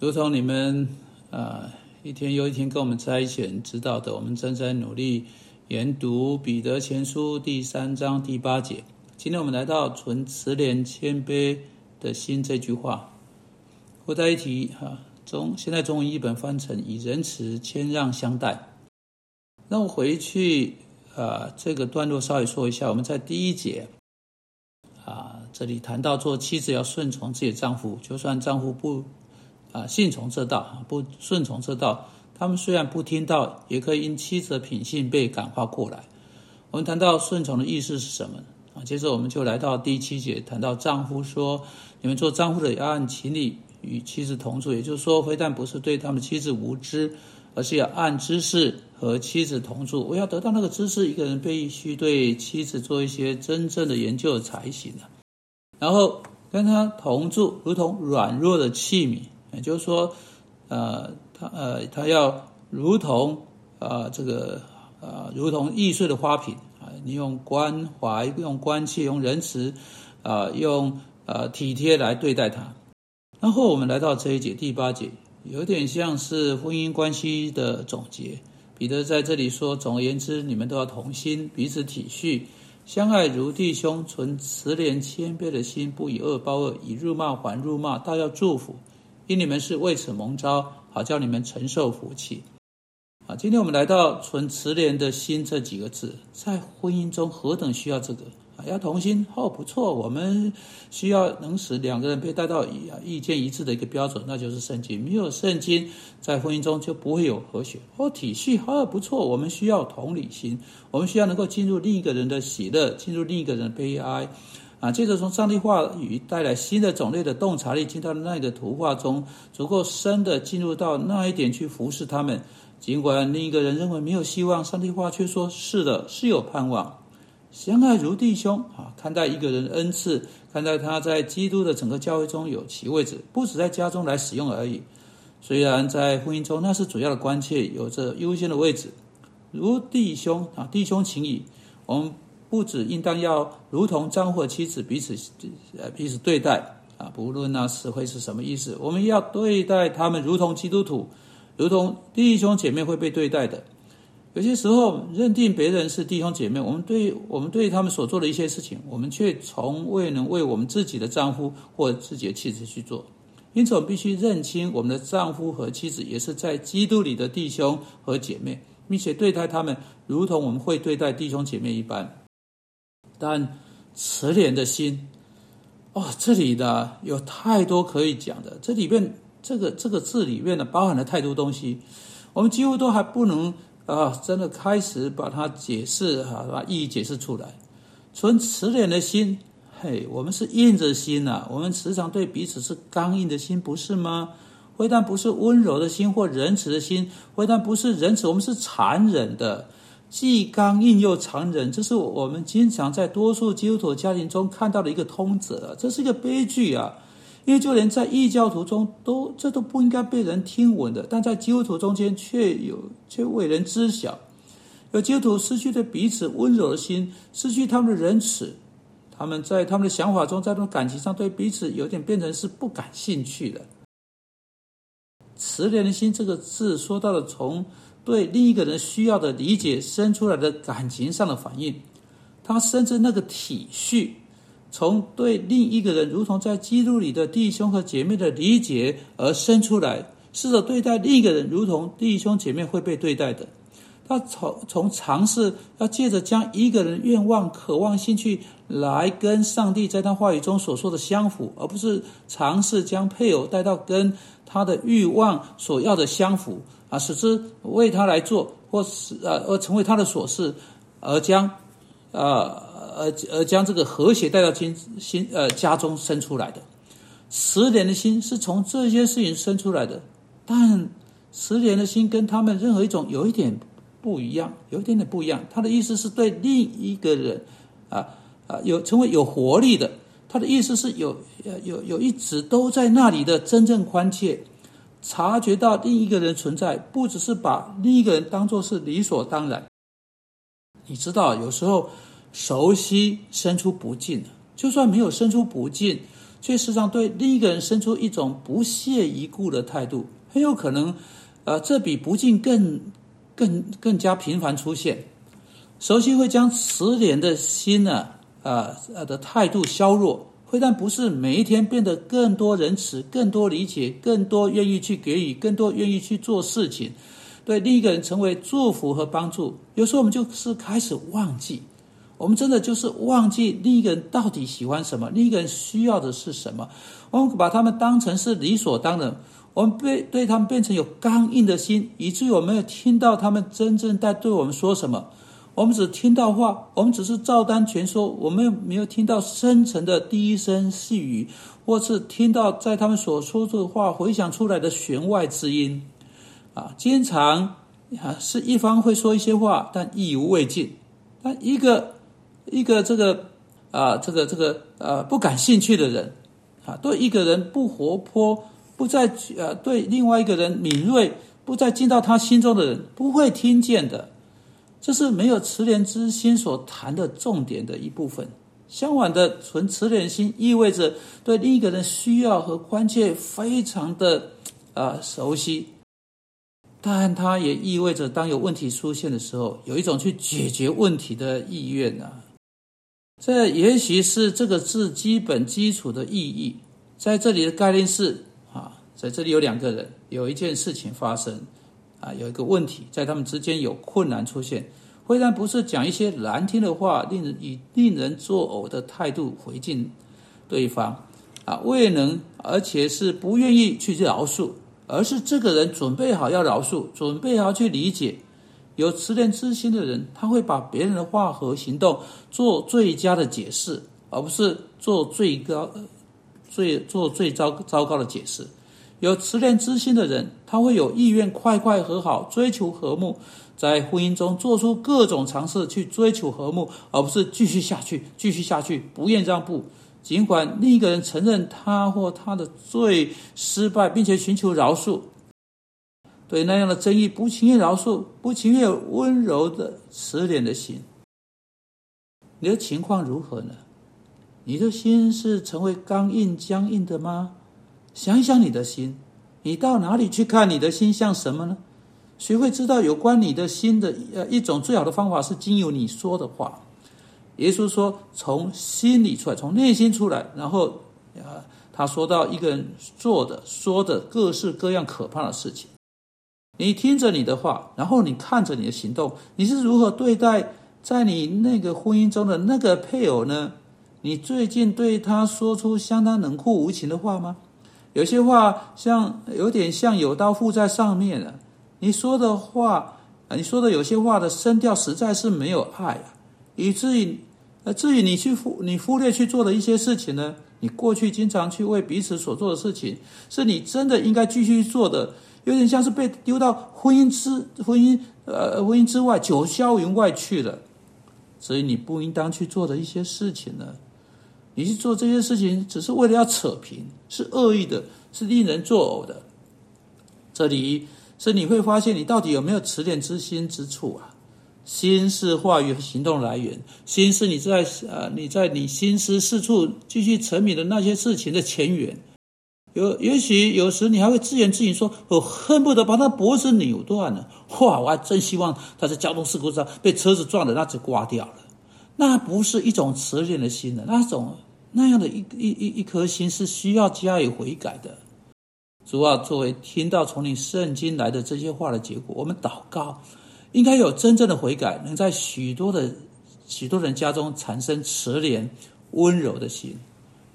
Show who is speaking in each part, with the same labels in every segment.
Speaker 1: 如同你们啊一天又一天跟我们在一起知道的，我们正在努力研读彼得前书第三章第八节。今天我们来到“存慈怜谦卑的心”这句话，附带一提哈。中现在中文译本翻成“以仁慈谦让相待”。那我回去啊，这个段落稍微说一下。我们在第一节啊，这里谈到做妻子要顺从自己的丈夫，就算丈夫不。啊，信从这道，不顺从这道，他们虽然不听到，也可以因妻子的品性被感化过来。我们谈到顺从的意思是什么啊？接着我们就来到第七节，谈到丈夫说：“你们做丈夫的要按情理与妻子同住。”也就是说，非但不是对他们妻子无知，而是要按知识和妻子同住。我要得到那个知识，一个人必须对妻子做一些真正的研究才行的。然后跟他同住，如同软弱的器皿。也就是说，呃，他呃，他要如同啊，这个啊，如同易碎的花瓶啊，你用关怀、用关切、用仁慈啊，用呃体贴来对待他。然后我们来到这一节第八节，有点像是婚姻关系的总结。彼得在这里说：总而言之，你们都要同心，彼此体恤，相爱如弟兄，存慈怜谦卑的心，不以恶报恶，以辱骂还辱骂，倒要祝福。因你们是为此蒙召，好叫你们承受福气。啊，今天我们来到“存慈怜的心”这几个字，在婚姻中何等需要这个啊！要同心哦，不错，我们需要能使两个人被带到意意见一致的一个标准，那就是圣经。没有圣经，在婚姻中就不会有和谐哦。体恤哦，不错，我们需要同理心，我们需要能够进入另一个人的喜乐，进入另一个人的悲哀。啊，接着从上帝话语带来新的种类的洞察力，进到那个图画中，足够深的进入到那一点去服侍他们。尽管另一个人认为没有希望，上帝话却说是的，是有盼望。相爱如弟兄啊，看待一个人恩赐，看待他在基督的整个教会中有其位置，不止在家中来使用而已。虽然在婚姻中那是主要的关切，有着优先的位置，如弟兄啊，弟兄情谊，我们。不止应当要如同丈夫和妻子彼此呃彼此对待啊，不论那词汇是什么意思，我们要对待他们如同基督徒，如同弟兄姐妹会被对待的。有些时候认定别人是弟兄姐妹，我们对我们对他们所做的一些事情，我们却从未能为我们自己的丈夫或自己的妻子去做。因此，我们必须认清我们的丈夫和妻子也是在基督里的弟兄和姐妹，并且对待他们如同我们会对待弟兄姐妹一般。但慈怜的心，哦，这里的有太多可以讲的。这里面这个这个字里面呢，包含了太多东西，我们几乎都还不能啊，真的开始把它解释哈，把意义解释出来。纯慈怜的心，嘿，我们是硬着心呐，我们时常对彼此是刚硬的心，不是吗？非但不是温柔的心或仁慈的心，非但不是仁慈，我们是残忍的。既刚硬又残忍，这是我们经常在多数基督徒家庭中看到的一个通则，这是一个悲剧啊！因为就连在异教徒中，都这都不应该被人听闻的，但在基督徒中间却有，却为人知晓。有基督徒失去对彼此温柔的心，失去他们的仁慈，他们在他们的想法中，在他们感情上对彼此有点变成是不感兴趣的。慈怜的心这个字说到了从。对另一个人需要的理解生出来的感情上的反应，他甚至那个体恤，从对另一个人如同在基督里的弟兄和姐妹的理解而生出来，试着对待另一个人如同弟兄姐妹会被对待的。他从从尝试要借着将一个人愿望、渴望、兴趣来跟上帝在他话语中所说的相符，而不是尝试将配偶带到跟他的欲望所要的相符。啊，使之为他来做，或是呃，而成为他的琐事，而将，呃，而而将这个和谐带到心心呃家中生出来的，慈怜的心是从这些事情生出来的，但慈怜的心跟他们任何一种有一点不一样，有一点点不一样。他的意思是对另一个人，啊啊，有成为有活力的，他的意思是有有有一直都在那里的真正关切。察觉到另一个人存在，不只是把另一个人当作是理所当然。你知道，有时候熟悉生出不敬就算没有生出不敬，却时常对另一个人生出一种不屑一顾的态度，很有可能，呃，这比不敬更、更、更加频繁出现。熟悉会将慈怜的心呢，啊呃的态度削弱，会但不是每一天变得更多仁慈、更多理解、更多愿意去给予、更多愿意去做事情，对另一个人成为祝福和帮助。有时候我们就是开始忘记。我们真的就是忘记另一个人到底喜欢什么，另一个人需要的是什么。我们把他们当成是理所当然，我们被对他们变成有刚硬的心，以至于我们没有听到他们真正在对我们说什么。我们只听到话，我们只是照单全收，我们没有听到深层的第一声细语，或是听到在他们所说的话回想出来的弦外之音。啊，经常啊是一方会说一些话，但意犹未尽。但一个。一个这个啊，这个这个呃不感兴趣的人啊，对一个人不活泼，不再呃对另外一个人敏锐，不再进到他心中的人，不会听见的。这是没有慈怜之心所谈的重点的一部分。相反的，纯慈怜心意味着对另一个人需要和关切非常的啊熟悉，但它也意味着当有问题出现的时候，有一种去解决问题的意愿呢。这也许是这个字基本基础的意义。在这里的概念是啊，在这里有两个人，有一件事情发生，啊，有一个问题，在他们之间有困难出现。虽然不是讲一些难听的话，令人以令人作呕的态度回敬对方，啊，未能，而且是不愿意去饶恕，而是这个人准备好要饶恕，准备好去理解。有慈怜之心的人，他会把别人的话和行动做最佳的解释，而不是做最高、最做最糟糟糕的解释。有慈怜之心的人，他会有意愿快快和好，追求和睦，在婚姻中做出各种尝试去追求和睦，而不是继续下去、继续下去，不愿让步。尽管另一个人承认他或他的罪失败，并且寻求饶恕。对那样的争议，不情愿饶恕，不情愿温柔的慈怜的心，你的情况如何呢？你的心是成为刚硬僵硬的吗？想一想你的心，你到哪里去看你的心像什么呢？谁会知道有关你的心的呃一种最好的方法是经由你说的话。耶稣说，从心里出来，从内心出来，然后啊，他说到一个人做的、说的各式各样可怕的事情。你听着你的话，然后你看着你的行动，你是如何对待在你那个婚姻中的那个配偶呢？你最近对他说出相当冷酷无情的话吗？有些话像有点像有刀附在上面了。你说的话，你说的有些话的声调实在是没有爱啊，以至于呃，至于你去忽你忽略去做的一些事情呢？你过去经常去为彼此所做的事情，是你真的应该继续做的。有点像是被丢到婚姻之婚姻呃婚姻之外九霄云外去了，所以你不应当去做的一些事情呢，你去做这些事情只是为了要扯平，是恶意的，是令人作呕的。这里是你会发现你到底有没有慈怜之心之处啊？心是话语和行动来源，心是你在呃你在你心思四处继续沉迷的那些事情的前缘。有也许有时你还会自言自语说：“我恨不得把他脖子扭断了。”哇！我还真希望他在交通事故上被车子撞的那只刮掉了。那不是一种慈怜的心的，那种那样的一一一一颗心是需要加以悔改的。主要作为听到从你圣经来的这些话的结果，我们祷告应该有真正的悔改，能在许多的许多人家中产生慈怜温柔的心。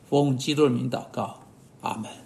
Speaker 1: 奉基督的名祷告，阿门。